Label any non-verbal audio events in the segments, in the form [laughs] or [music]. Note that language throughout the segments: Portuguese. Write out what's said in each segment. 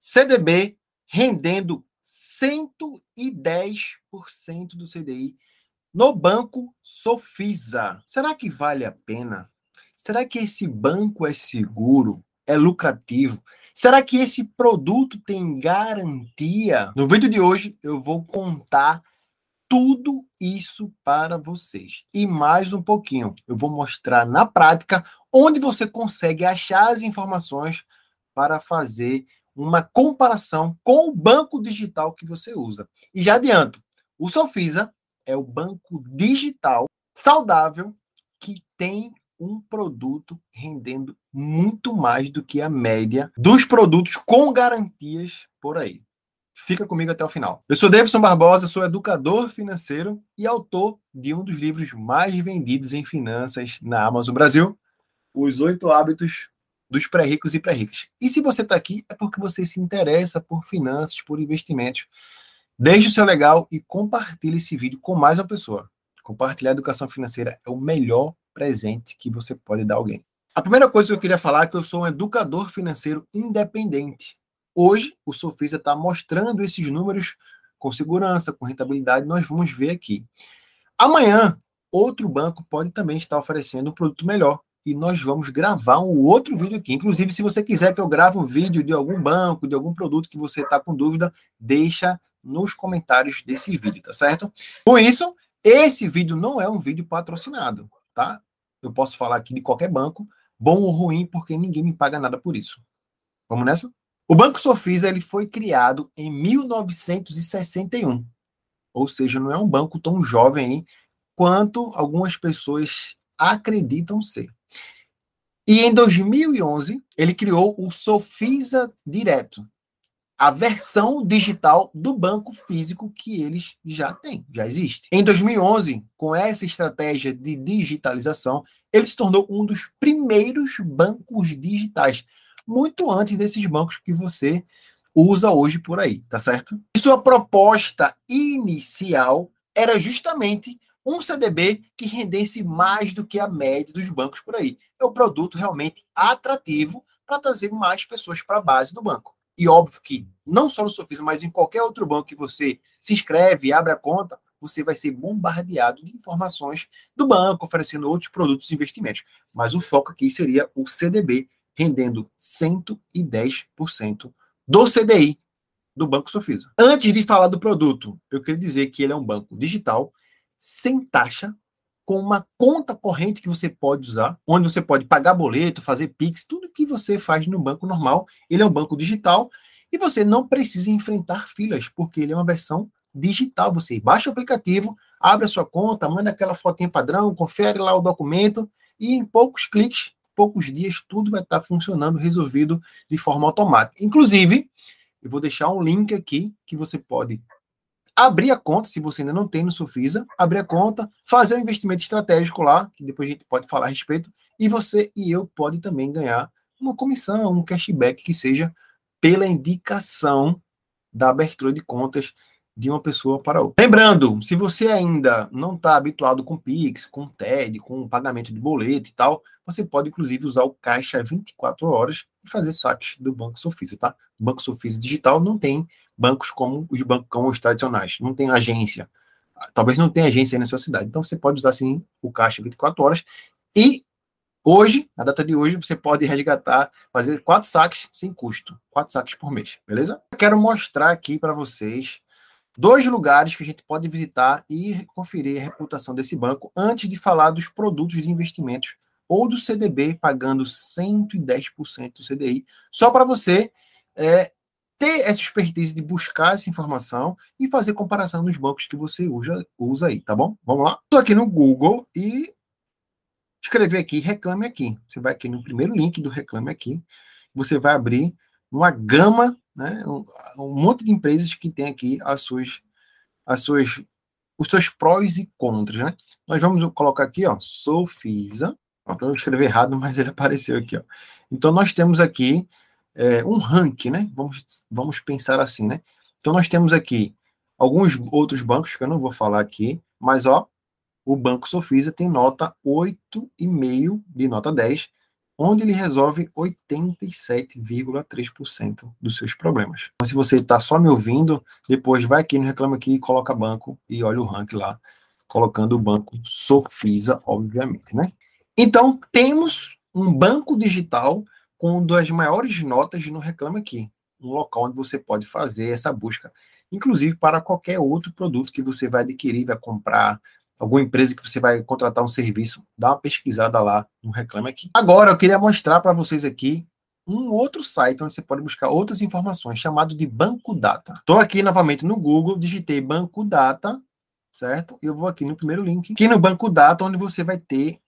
CDB rendendo 110% do CDI no banco Sofisa. Será que vale a pena? Será que esse banco é seguro? É lucrativo? Será que esse produto tem garantia? No vídeo de hoje eu vou contar tudo isso para vocês. E mais um pouquinho, eu vou mostrar na prática onde você consegue achar as informações para fazer uma comparação com o banco digital que você usa. E já adianto, o Sofisa é o banco digital saudável que tem um produto rendendo muito mais do que a média dos produtos com garantias por aí. Fica comigo até o final. Eu sou Davidson Barbosa, sou educador financeiro e autor de um dos livros mais vendidos em finanças na Amazon Brasil, Os Oito Hábitos dos Pré-Ricos e Pré-Ricas. E se você está aqui, é porque você se interessa por finanças, por investimentos. Deixe o seu legal e compartilhe esse vídeo com mais uma pessoa. Compartilhar educação financeira é o melhor presente que você pode dar a alguém. A primeira coisa que eu queria falar é que eu sou um educador financeiro independente. Hoje, o Sofisa está mostrando esses números com segurança, com rentabilidade, nós vamos ver aqui. Amanhã, outro banco pode também estar oferecendo um produto melhor e nós vamos gravar um outro vídeo aqui. Inclusive, se você quiser que eu grave um vídeo de algum banco, de algum produto que você está com dúvida, deixa nos comentários desse vídeo, tá certo? Com isso, esse vídeo não é um vídeo patrocinado, tá? Eu posso falar aqui de qualquer banco, bom ou ruim, porque ninguém me paga nada por isso. Vamos nessa? O Banco Sofisa ele foi criado em 1961. Ou seja, não é um banco tão jovem hein, quanto algumas pessoas acreditam ser. E em 2011, ele criou o Sofisa Direto, a versão digital do banco físico que eles já têm, já existe. Em 2011, com essa estratégia de digitalização, ele se tornou um dos primeiros bancos digitais muito antes desses bancos que você usa hoje por aí, tá certo? E sua proposta inicial era justamente um CDB que rendesse mais do que a média dos bancos por aí. É um produto realmente atrativo para trazer mais pessoas para a base do banco. E óbvio que não só no Sofisma, mas em qualquer outro banco que você se inscreve e abre a conta, você vai ser bombardeado de informações do banco, oferecendo outros produtos e investimentos. Mas o foco aqui seria o CDB, rendendo 110% do CDI do Banco Sofisa. Antes de falar do produto, eu queria dizer que ele é um banco digital, sem taxa, com uma conta corrente que você pode usar, onde você pode pagar boleto, fazer Pix, tudo que você faz no banco normal. Ele é um banco digital e você não precisa enfrentar filas, porque ele é uma versão digital. Você baixa o aplicativo, abre a sua conta, manda aquela fotinha padrão, confere lá o documento e em poucos cliques poucos dias tudo vai estar funcionando, resolvido de forma automática. Inclusive, eu vou deixar um link aqui que você pode abrir a conta, se você ainda não tem no Sufisa, abrir a conta, fazer um investimento estratégico lá, que depois a gente pode falar a respeito, e você e eu pode também ganhar uma comissão, um cashback que seja pela indicação da abertura de contas de uma pessoa para outra. Lembrando, se você ainda não está habituado com Pix, com TED, com pagamento de boleto e tal, você pode inclusive usar o caixa 24 horas e fazer saques do Banco Sofisa, tá? Banco Sofisa Digital não tem bancos como os bancos tradicionais, não tem agência. Talvez não tenha agência aí na sua cidade. Então você pode usar sim o caixa 24 horas e Hoje, na data de hoje, você pode resgatar, fazer quatro saques sem custo, quatro saques por mês, beleza? Eu quero mostrar aqui para vocês dois lugares que a gente pode visitar e conferir a reputação desse banco antes de falar dos produtos de investimentos ou do CDB pagando 110% do CDI, só para você é, ter essa expertise de buscar essa informação e fazer comparação nos bancos que você usa, usa aí, tá bom? Vamos lá? Estou aqui no Google e escrever aqui Reclame Aqui. Você vai aqui no primeiro link do Reclame Aqui, você vai abrir uma gama né? Um, um, monte de empresas que tem aqui as suas, as suas, os seus prós e contras, né? Nós vamos colocar aqui, ó, Sofisa. Eu escrevi errado, [laughs] mas ele apareceu aqui, ó. Então nós temos aqui é, um ranking, né? Vamos, vamos pensar assim, né? Então nós temos aqui alguns outros bancos que eu não vou falar aqui, mas ó, o Banco Sofisa tem nota 8,5 de nota 10, onde ele resolve 87,3% dos seus problemas. Então, se você está só me ouvindo, depois vai aqui no Reclama Aqui, coloca banco e olha o rank lá, colocando o banco Sofisa, obviamente, né? Então, temos um banco digital com das maiores notas no Reclama Aqui, um local onde você pode fazer essa busca, inclusive para qualquer outro produto que você vai adquirir, vai comprar, alguma empresa que você vai contratar um serviço, dá uma pesquisada lá no Reclame Aqui. Agora, eu queria mostrar para vocês aqui um outro site onde você pode buscar outras informações, chamado de Banco Data. Estou aqui novamente no Google, digitei Banco Data, certo? E eu vou aqui no primeiro link, aqui no Banco Data, onde você vai ter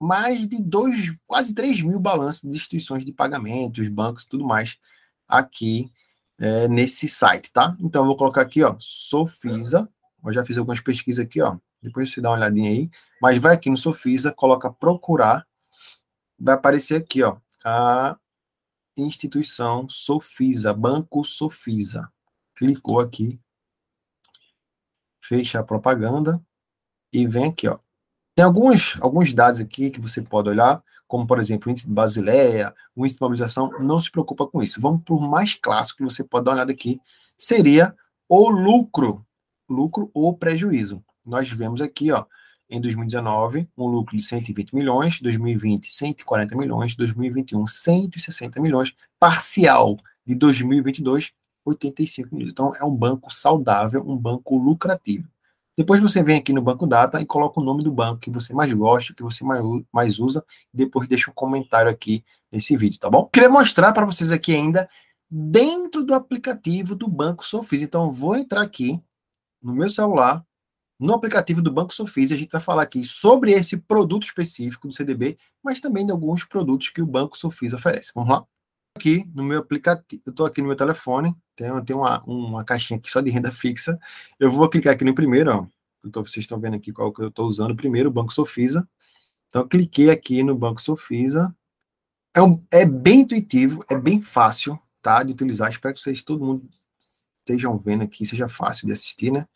mais de dois, quase 3 mil balanços de instituições de pagamentos, bancos e tudo mais aqui é, nesse site, tá? Então, eu vou colocar aqui, ó, Sofisa, eu já fiz algumas pesquisas aqui, ó, depois você dá uma olhadinha aí. Mas vai aqui no Sofisa, coloca procurar. Vai aparecer aqui, ó. A instituição Sofisa, Banco Sofisa. Clicou aqui. Fecha a propaganda. E vem aqui, ó. Tem alguns, alguns dados aqui que você pode olhar, como, por exemplo, o índice de Basileia, o índice de mobilização. Não se preocupa com isso. Vamos para o mais clássico que você pode dar uma olhada aqui. Seria o lucro. Lucro ou prejuízo nós vemos aqui, ó, em 2019, um lucro de 120 milhões, 2020, 140 milhões, 2021, 160 milhões, parcial de 2022, 85 milhões. Então, é um banco saudável, um banco lucrativo. Depois você vem aqui no Banco Data e coloca o nome do banco que você mais gosta, que você mais usa, e depois deixa um comentário aqui nesse vídeo, tá bom? Queria mostrar para vocês aqui ainda dentro do aplicativo do Banco Sofis. Então, vou entrar aqui no meu celular, no aplicativo do Banco Sofis, a gente vai falar aqui sobre esse produto específico do CDB, mas também de alguns produtos que o Banco Sofis oferece. Vamos lá? Aqui no meu aplicativo, eu estou aqui no meu telefone, tem, tem uma, uma caixinha aqui só de renda fixa. Eu vou clicar aqui no primeiro, ó. Então, vocês estão vendo aqui qual que eu estou usando primeiro, o Banco Sofisa. Então, cliquei aqui no Banco Sofisa. É, um, é bem intuitivo, é bem fácil tá, de utilizar. Espero que vocês, todo mundo, estejam vendo aqui, seja fácil de assistir, né?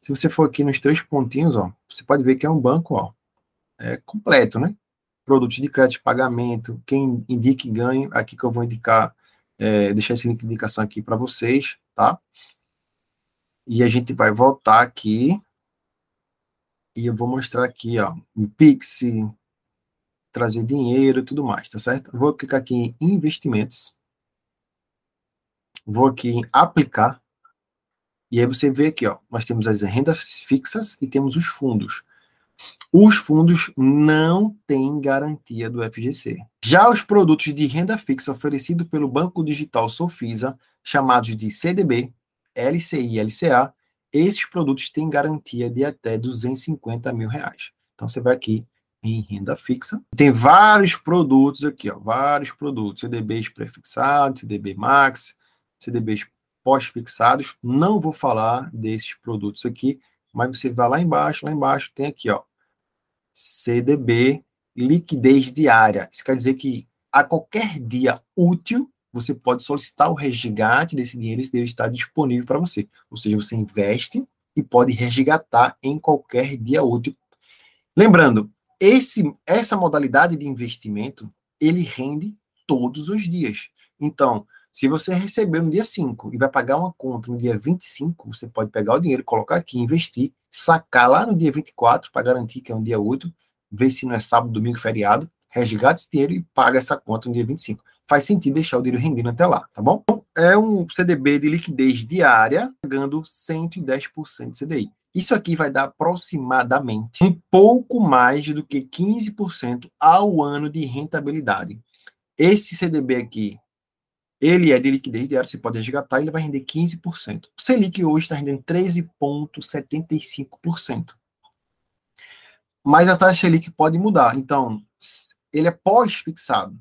Se você for aqui nos três pontinhos, ó, você pode ver que é um banco, ó, é completo, né? Produtos de crédito, pagamento, quem indique ganho, aqui que eu vou indicar, é, deixar esse link de indicação aqui para vocês, tá? E a gente vai voltar aqui e eu vou mostrar aqui, ó, Pix, trazer dinheiro e tudo mais, tá certo? vou clicar aqui em investimentos. Vou aqui em aplicar e aí você vê aqui, ó, nós temos as rendas fixas e temos os fundos. Os fundos não têm garantia do FGC. Já os produtos de renda fixa oferecidos pelo Banco Digital Sofisa, chamados de CDB, LCI e LCA, esses produtos têm garantia de até 250 mil reais. Então você vai aqui em renda fixa. Tem vários produtos aqui, ó, vários produtos, CDBs prefixados, CDB Max, CDBs pós-fixados. Não vou falar desses produtos aqui, mas você vai lá embaixo, lá embaixo tem aqui, ó, CDB liquidez diária. Isso quer dizer que a qualquer dia útil você pode solicitar o resgate desse dinheiro, esse dinheiro está disponível para você. Ou seja, você investe e pode resgatar em qualquer dia útil. Lembrando, esse, essa modalidade de investimento, ele rende todos os dias. Então, se você receber no dia 5 e vai pagar uma conta no dia 25, você pode pegar o dinheiro, colocar aqui, investir, sacar lá no dia 24 para garantir que é um dia útil, ver se não é sábado, domingo, feriado, resgata esse dinheiro e paga essa conta no dia 25. Faz sentido deixar o dinheiro rendendo até lá, tá bom? Então, é um CDB de liquidez diária, pagando 110% de CDI. Isso aqui vai dar aproximadamente um pouco mais do que 15% ao ano de rentabilidade. Esse CDB aqui, ele é de liquidez diária, você pode resgatar, ele vai render 15%. O Selic hoje está rendendo 13,75%. Mas a taxa Selic pode mudar. Então, ele é pós-fixado.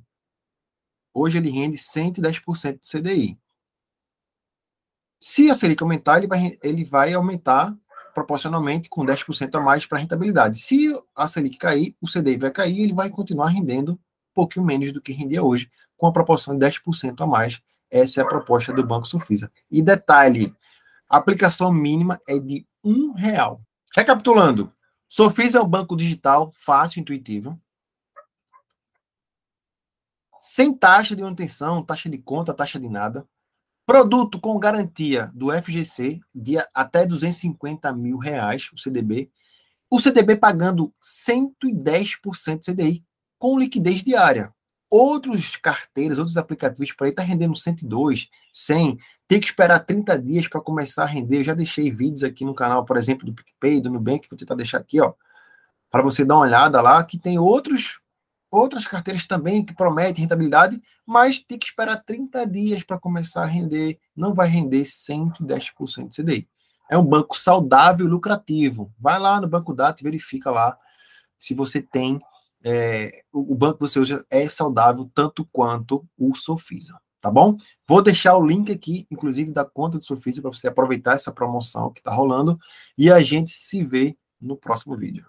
Hoje ele rende 110% do CDI. Se a Selic aumentar, ele vai, ele vai aumentar proporcionalmente com 10% a mais para rentabilidade. Se a Selic cair, o CDI vai cair ele vai continuar rendendo um pouquinho menos do que rendia hoje, com a proporção de 10% a mais. Essa é a proposta do Banco Sufisa. E detalhe, a aplicação mínima é de um real. Recapitulando, Sofisa é um banco digital fácil e intuitivo. sem taxa de manutenção, taxa de conta, taxa de nada. Produto com garantia do FGC de até 250 mil reais, o CDB. O CDB pagando 110% CDI com liquidez diária. Outros carteiras, outros aplicativos por aí tá rendendo 102, 100, tem que esperar 30 dias para começar a render. Eu já deixei vídeos aqui no canal, por exemplo, do PicPay, do Nubank, vou tentar deixar aqui, ó, para você dar uma olhada lá, que tem outros outras carteiras também que prometem rentabilidade, mas tem que esperar 30 dias para começar a render, não vai render 110% de CDI. É um banco saudável e lucrativo. Vai lá no Banco Data e verifica lá se você tem é, o banco que você usa é saudável tanto quanto o Sofisa, tá bom? Vou deixar o link aqui, inclusive da conta do Sofisa, para você aproveitar essa promoção que está rolando e a gente se vê no próximo vídeo.